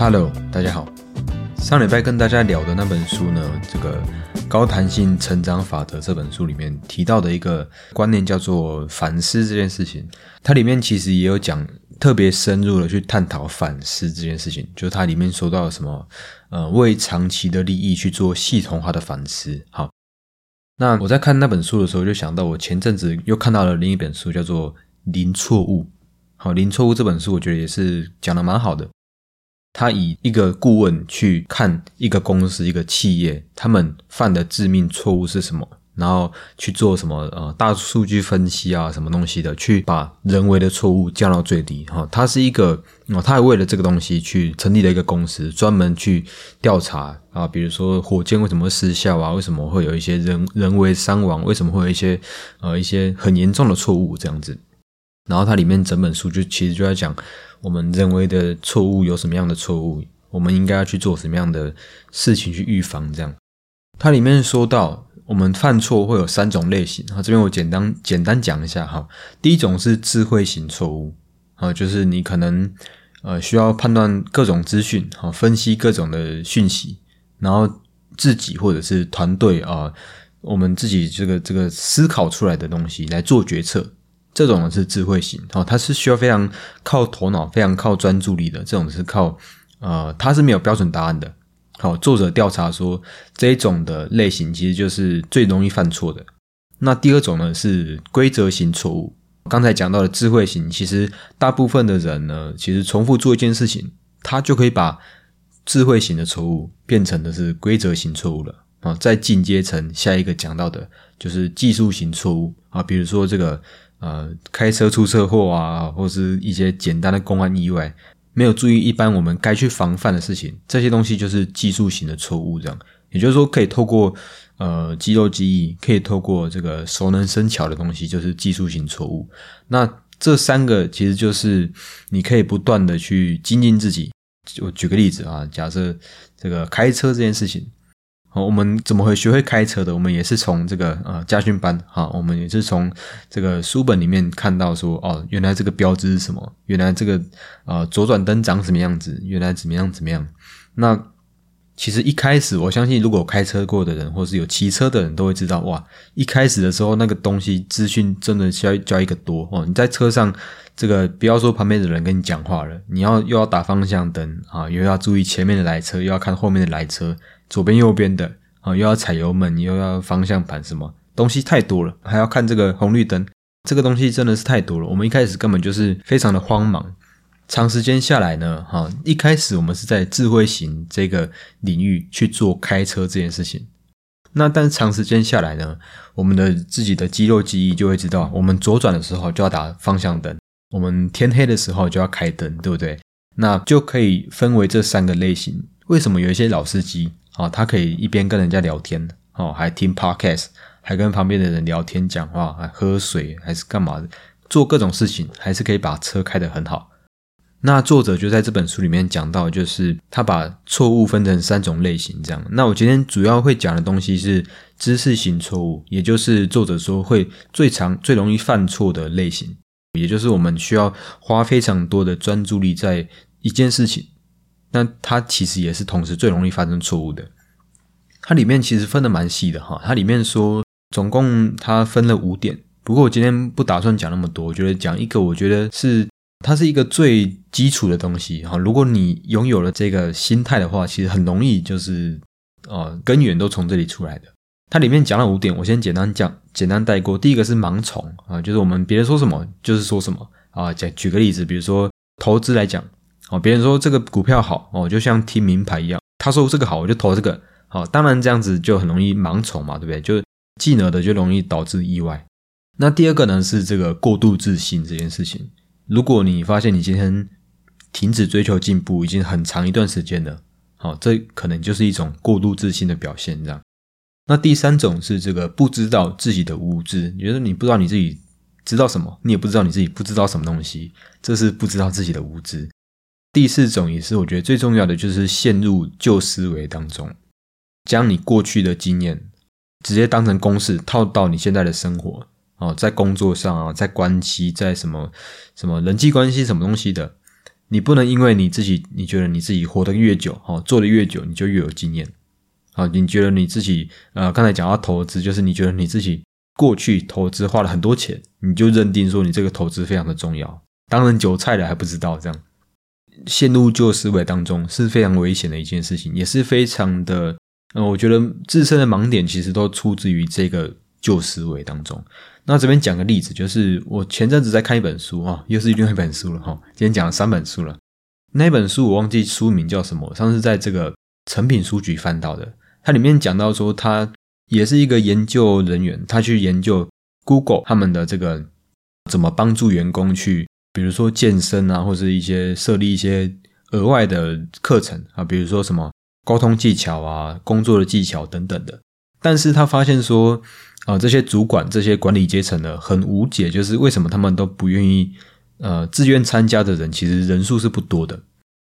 Hello，大家好。上礼拜跟大家聊的那本书呢，这个《高弹性成长法则》这本书里面提到的一个观念叫做反思这件事情。它里面其实也有讲特别深入的去探讨反思这件事情，就是它里面说到了什么，呃，为长期的利益去做系统化的反思。好，那我在看那本书的时候，就想到我前阵子又看到了另一本书，叫做《零错误》。好，《零错误》这本书我觉得也是讲的蛮好的。他以一个顾问去看一个公司、一个企业，他们犯的致命错误是什么，然后去做什么呃大数据分析啊，什么东西的，去把人为的错误降到最低。哈，他是一个哦，他还为了这个东西去成立了一个公司，专门去调查啊，比如说火箭为什么会失效啊，为什么会有一些人人为伤亡，为什么会有一些呃一些很严重的错误这样子。然后它里面整本书就其实就在讲。我们认为的错误有什么样的错误？我们应该要去做什么样的事情去预防？这样，它里面说到，我们犯错会有三种类型。哈，这边我简单简单讲一下哈。第一种是智慧型错误，啊，就是你可能呃需要判断各种资讯，哈，分析各种的讯息，然后自己或者是团队啊，我们自己这个这个思考出来的东西来做决策。这种是智慧型，哦，它是需要非常靠头脑、非常靠专注力的。这种是靠，呃，它是没有标准答案的。好，作者调查说，这一种的类型其实就是最容易犯错的。那第二种呢是规则型错误。刚才讲到的智慧型，其实大部分的人呢，其实重复做一件事情，他就可以把智慧型的错误变成的是规则型错误了。啊，再进阶成下一个讲到的就是技术型错误啊，比如说这个。呃，开车出车祸啊，或是一些简单的公安意外，没有注意一般我们该去防范的事情，这些东西就是技术型的错误。这样，也就是说，可以透过呃肌肉记忆，可以透过这个熟能生巧的东西，就是技术型错误。那这三个其实就是你可以不断的去精进自己。我举个例子啊，假设这个开车这件事情。好，我们怎么会学会开车的？我们也是从这个呃家训班，哈，我们也是从这个书本里面看到说，哦，原来这个标志是什么？原来这个呃左转灯长什么样子？原来怎么样怎么样？那其实一开始，我相信如果开车过的人，或是有骑车的人都会知道，哇，一开始的时候那个东西资讯真的需要教一个多哦。你在车上，这个不要说旁边的人跟你讲话了，你要又要打方向灯啊，又要注意前面的来车，又要看后面的来车。左边右边的啊，又要踩油门，又要方向盘，什么东西太多了，还要看这个红绿灯，这个东西真的是太多了。我们一开始根本就是非常的慌忙，长时间下来呢，哈，一开始我们是在智慧型这个领域去做开车这件事情，那但是长时间下来呢，我们的自己的肌肉记忆就会知道，我们左转的时候就要打方向灯，我们天黑的时候就要开灯，对不对？那就可以分为这三个类型。为什么有一些老司机？哦，他可以一边跟人家聊天，哦，还听 podcast，还跟旁边的人聊天讲话，还喝水，还是干嘛的，做各种事情，还是可以把车开得很好。那作者就在这本书里面讲到，就是他把错误分成三种类型，这样。那我今天主要会讲的东西是知识型错误，也就是作者说会最常、最容易犯错的类型，也就是我们需要花非常多的专注力在一件事情。那它其实也是同时最容易发生错误的。它里面其实分的蛮细的哈，它里面说总共它分了五点。不过我今天不打算讲那么多，我觉得讲一个，我觉得是它是一个最基础的东西哈。如果你拥有了这个心态的话，其实很容易就是呃根源都从这里出来的。它里面讲了五点，我先简单讲，简单带过。第一个是盲从啊，就是我们别人说什么就是说什么啊。讲举个例子，比如说投资来讲。哦，别人说这个股票好哦，就像听名牌一样。他说这个好，我就投这个。好，当然这样子就很容易盲从嘛，对不对？就记了的就容易导致意外。那第二个呢是这个过度自信这件事情。如果你发现你今天停止追求进步已经很长一段时间了，好，这可能就是一种过度自信的表现。这样。那第三种是这个不知道自己的无知，你觉得你不知道你自己知道什么，你也不知道你自己不知道什么东西，这是不知道自己的无知。第四种也是我觉得最重要的，就是陷入旧思维当中，将你过去的经验直接当成公式套到你现在的生活哦，在工作上啊，在关系，在什么什么人际关系什么东西的，你不能因为你自己你觉得你自己活得越久，哦，做的越久，你就越有经验。啊，你觉得你自己呃，刚才讲到投资，就是你觉得你自己过去投资花了很多钱，你就认定说你这个投资非常的重要，当然韭菜了还不知道这样。陷入旧思维当中是非常危险的一件事情，也是非常的，呃，我觉得自身的盲点其实都出自于这个旧思维当中。那这边讲个例子，就是我前阵子在看一本书啊，又是另外一本书了哈。今天讲了三本书了，那本书我忘记书名叫什么，上次在这个成品书局翻到的，它里面讲到说，他也是一个研究人员，他去研究 Google 他们的这个怎么帮助员工去。比如说健身啊，或者一些设立一些额外的课程啊，比如说什么沟通技巧啊、工作的技巧等等的。但是他发现说，啊，这些主管、这些管理阶层呢，很无解，就是为什么他们都不愿意，呃，自愿参加的人，其实人数是不多的。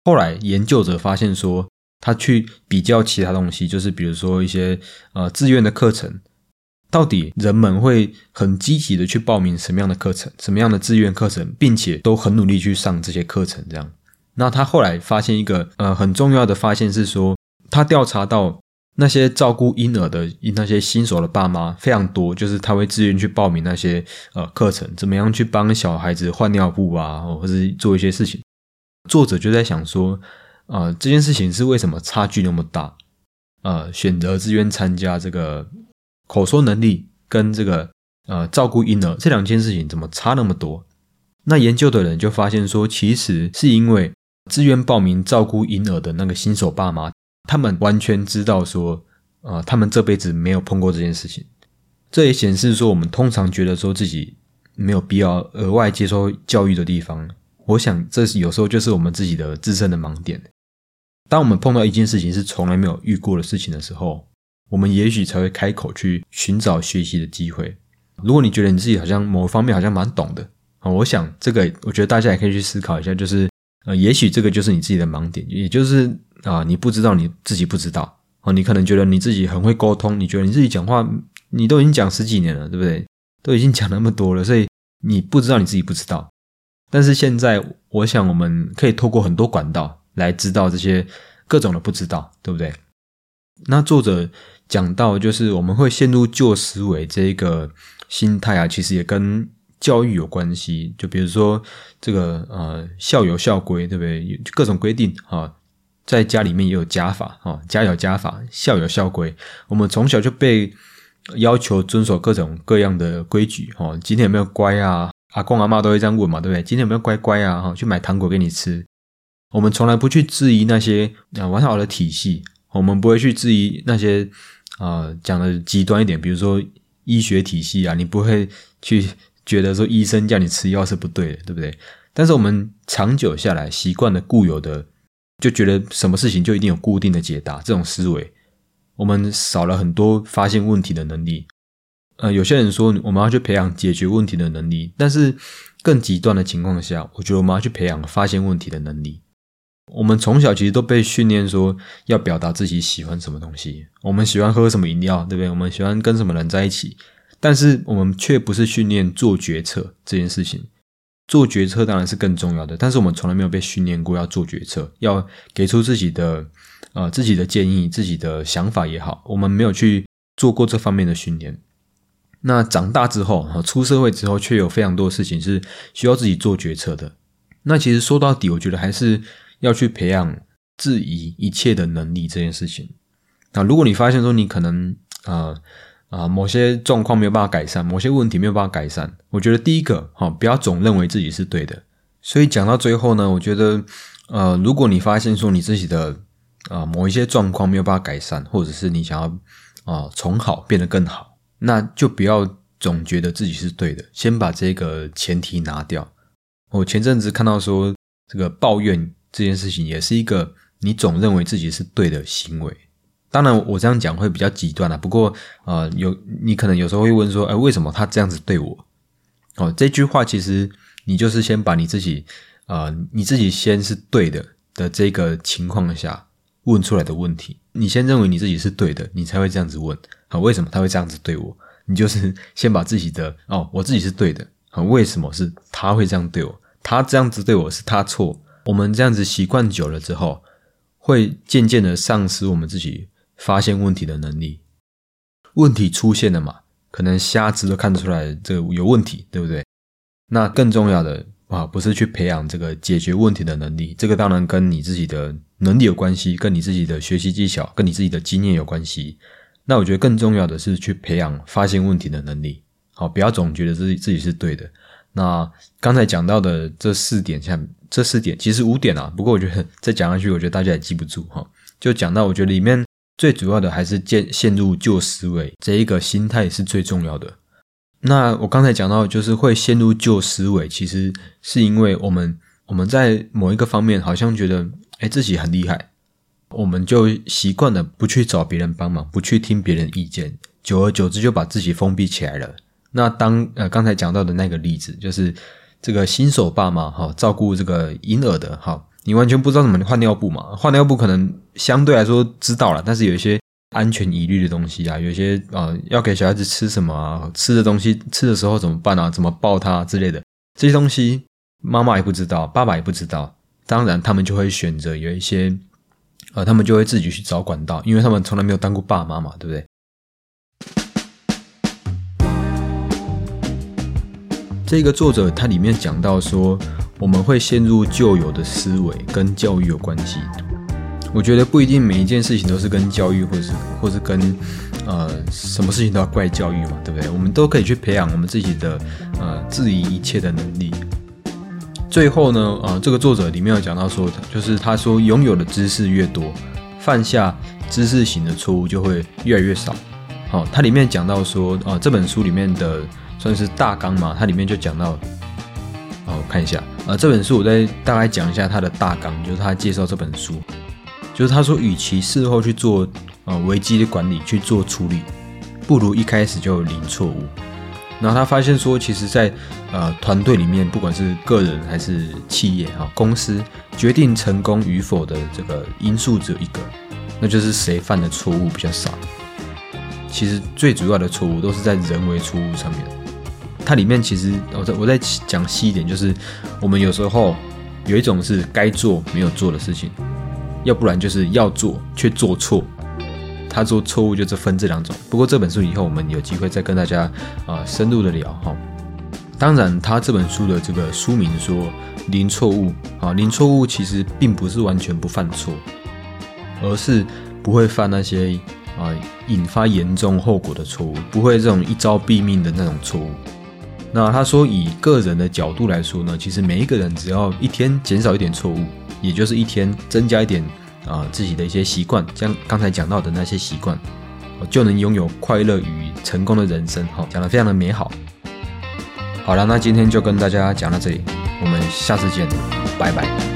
后来研究者发现说，他去比较其他东西，就是比如说一些呃自愿的课程。到底人们会很积极的去报名什么样的课程，什么样的志愿课程，并且都很努力去上这些课程。这样，那他后来发现一个呃很重要的发现是说，他调查到那些照顾婴儿的那些新手的爸妈非常多，就是他会自愿去报名那些呃课程，怎么样去帮小孩子换尿布啊，或者是做一些事情。作者就在想说，啊这件事情是为什么差距那么大？呃，选择自愿参加这个。口说能力跟这个呃照顾婴儿这两件事情怎么差那么多？那研究的人就发现说，其实是因为自愿报名照顾婴儿的那个新手爸妈，他们完全知道说，啊，他们这辈子没有碰过这件事情。这也显示说，我们通常觉得说自己没有必要额外接受教育的地方，我想这有时候就是我们自己的自身的盲点。当我们碰到一件事情是从来没有遇过的事情的时候。我们也许才会开口去寻找学习的机会。如果你觉得你自己好像某方面好像蛮懂的啊，我想这个我觉得大家也可以去思考一下，就是呃，也许这个就是你自己的盲点，也就是啊，你不知道你自己不知道啊，你可能觉得你自己很会沟通，你觉得你自己讲话你都已经讲十几年了，对不对？都已经讲那么多了，所以你不知道你自己不知道。但是现在，我想我们可以透过很多管道来知道这些各种的不知道，对不对？那作者。讲到就是我们会陷入旧思维这个心态啊，其实也跟教育有关系。就比如说这个呃校有校规，对不对？各种规定啊，在家里面也有家法啊，家有家法，校有校规。我们从小就被要求遵守各种各样的规矩哦。今天有没有乖啊？阿公阿妈都会这样问嘛，对不对？今天有没有乖乖啊？哈，去买糖果给你吃。我们从来不去质疑那些啊完好的体系，我们不会去质疑那些。啊，讲的极端一点，比如说医学体系啊，你不会去觉得说医生叫你吃药是不对的，对不对？但是我们长久下来习惯了固有的，就觉得什么事情就一定有固定的解答，这种思维，我们少了很多发现问题的能力。呃，有些人说我们要去培养解决问题的能力，但是更极端的情况下，我觉得我们要去培养发现问题的能力。我们从小其实都被训练说要表达自己喜欢什么东西，我们喜欢喝什么饮料，对不对？我们喜欢跟什么人在一起，但是我们却不是训练做决策这件事情。做决策当然是更重要的，但是我们从来没有被训练过要做决策，要给出自己的呃自己的建议、自己的想法也好，我们没有去做过这方面的训练。那长大之后啊，出社会之后，却有非常多事情是需要自己做决策的。那其实说到底，我觉得还是。要去培养质疑一切的能力这件事情。那如果你发现说你可能啊啊某些状况没有办法改善，某些问题没有办法改善，我觉得第一个哈不要总认为自己是对的。所以讲到最后呢，我觉得呃如果你发现说你自己的啊某一些状况没有办法改善，或者是你想要啊从好变得更好，那就不要总觉得自己是对的，先把这个前提拿掉。我前阵子看到说这个抱怨。这件事情也是一个你总认为自己是对的行为。当然，我这样讲会比较极端了。不过，呃，有你可能有时候会问说，哎，为什么他这样子对我？哦，这句话其实你就是先把你自己，呃，你自己先是对的的这个情况下问出来的问题。你先认为你自己是对的，你才会这样子问。啊，为什么他会这样子对我？你就是先把自己的哦，我自己是对的。啊，为什么是他会这样对我？他这样子对我是他错。我们这样子习惯久了之后，会渐渐的丧失我们自己发现问题的能力。问题出现了嘛，可能瞎子都看得出来这个有问题，对不对？那更重要的啊，不是去培养这个解决问题的能力，这个当然跟你自己的能力有关系，跟你自己的学习技巧，跟你自己的经验有关系。那我觉得更重要的是去培养发现问题的能力。好，不要总觉得自己自己是对的。那刚才讲到的这四点，像这四点其实五点啊，不过我觉得 再讲下去，我觉得大家也记不住哈。就讲到，我觉得里面最主要的还是陷陷入旧思维这一个心态是最重要的。那我刚才讲到，就是会陷入旧思维，其实是因为我们我们在某一个方面好像觉得，哎，自己很厉害，我们就习惯了不去找别人帮忙，不去听别人意见，久而久之就把自己封闭起来了。那当呃刚才讲到的那个例子，就是这个新手爸妈哈，照顾这个婴儿的哈，你完全不知道怎么换尿布嘛？换尿布可能相对来说知道了，但是有一些安全疑虑的东西啊，有些啊要给小孩子吃什么啊，吃的东西吃的时候怎么办啊？怎么抱他之类的这些东西，妈妈也不知道，爸爸也不知道，当然他们就会选择有一些呃，他们就会自己去找管道，因为他们从来没有当过爸妈嘛，对不对？这个作者他里面讲到说，我们会陷入旧有的思维，跟教育有关系。我觉得不一定每一件事情都是跟教育，或是或是跟呃什么事情都要怪教育嘛，对不对？我们都可以去培养我们自己的呃质疑一切的能力。最后呢，呃，这个作者里面有讲到说，就是他说拥有的知识越多，犯下知识型的错误就会越来越少。好，他里面讲到说，呃，这本书里面的。算是大纲嘛，它里面就讲到，哦，我看一下，呃，这本书我再大概讲一下它的大纲，就是他介绍这本书，就是他说，与其事后去做呃危机的管理去做处理，不如一开始就零错误。然后他发现说，其实，在呃团队里面，不管是个人还是企业哈，公司决定成功与否的这个因素只有一个，那就是谁犯的错误比较少。其实最主要的错误都是在人为错误上面。它里面其实，我再我再讲细一点，就是我们有时候有一种是该做没有做的事情，要不然就是要做却做错。他做错误就是分这两种。不过这本书以后我们有机会再跟大家啊深入的聊哈。当然，他这本书的这个书名说零错误啊，零错误其实并不是完全不犯错，而是不会犯那些啊引发严重后果的错误，不会这种一招毙命的那种错误。那他说，以个人的角度来说呢，其实每一个人只要一天减少一点错误，也就是一天增加一点啊自己的一些习惯，将刚才讲到的那些习惯，就能拥有快乐与成功的人生。哈，讲得非常的美好。好了，那今天就跟大家讲到这里，我们下次见，拜拜。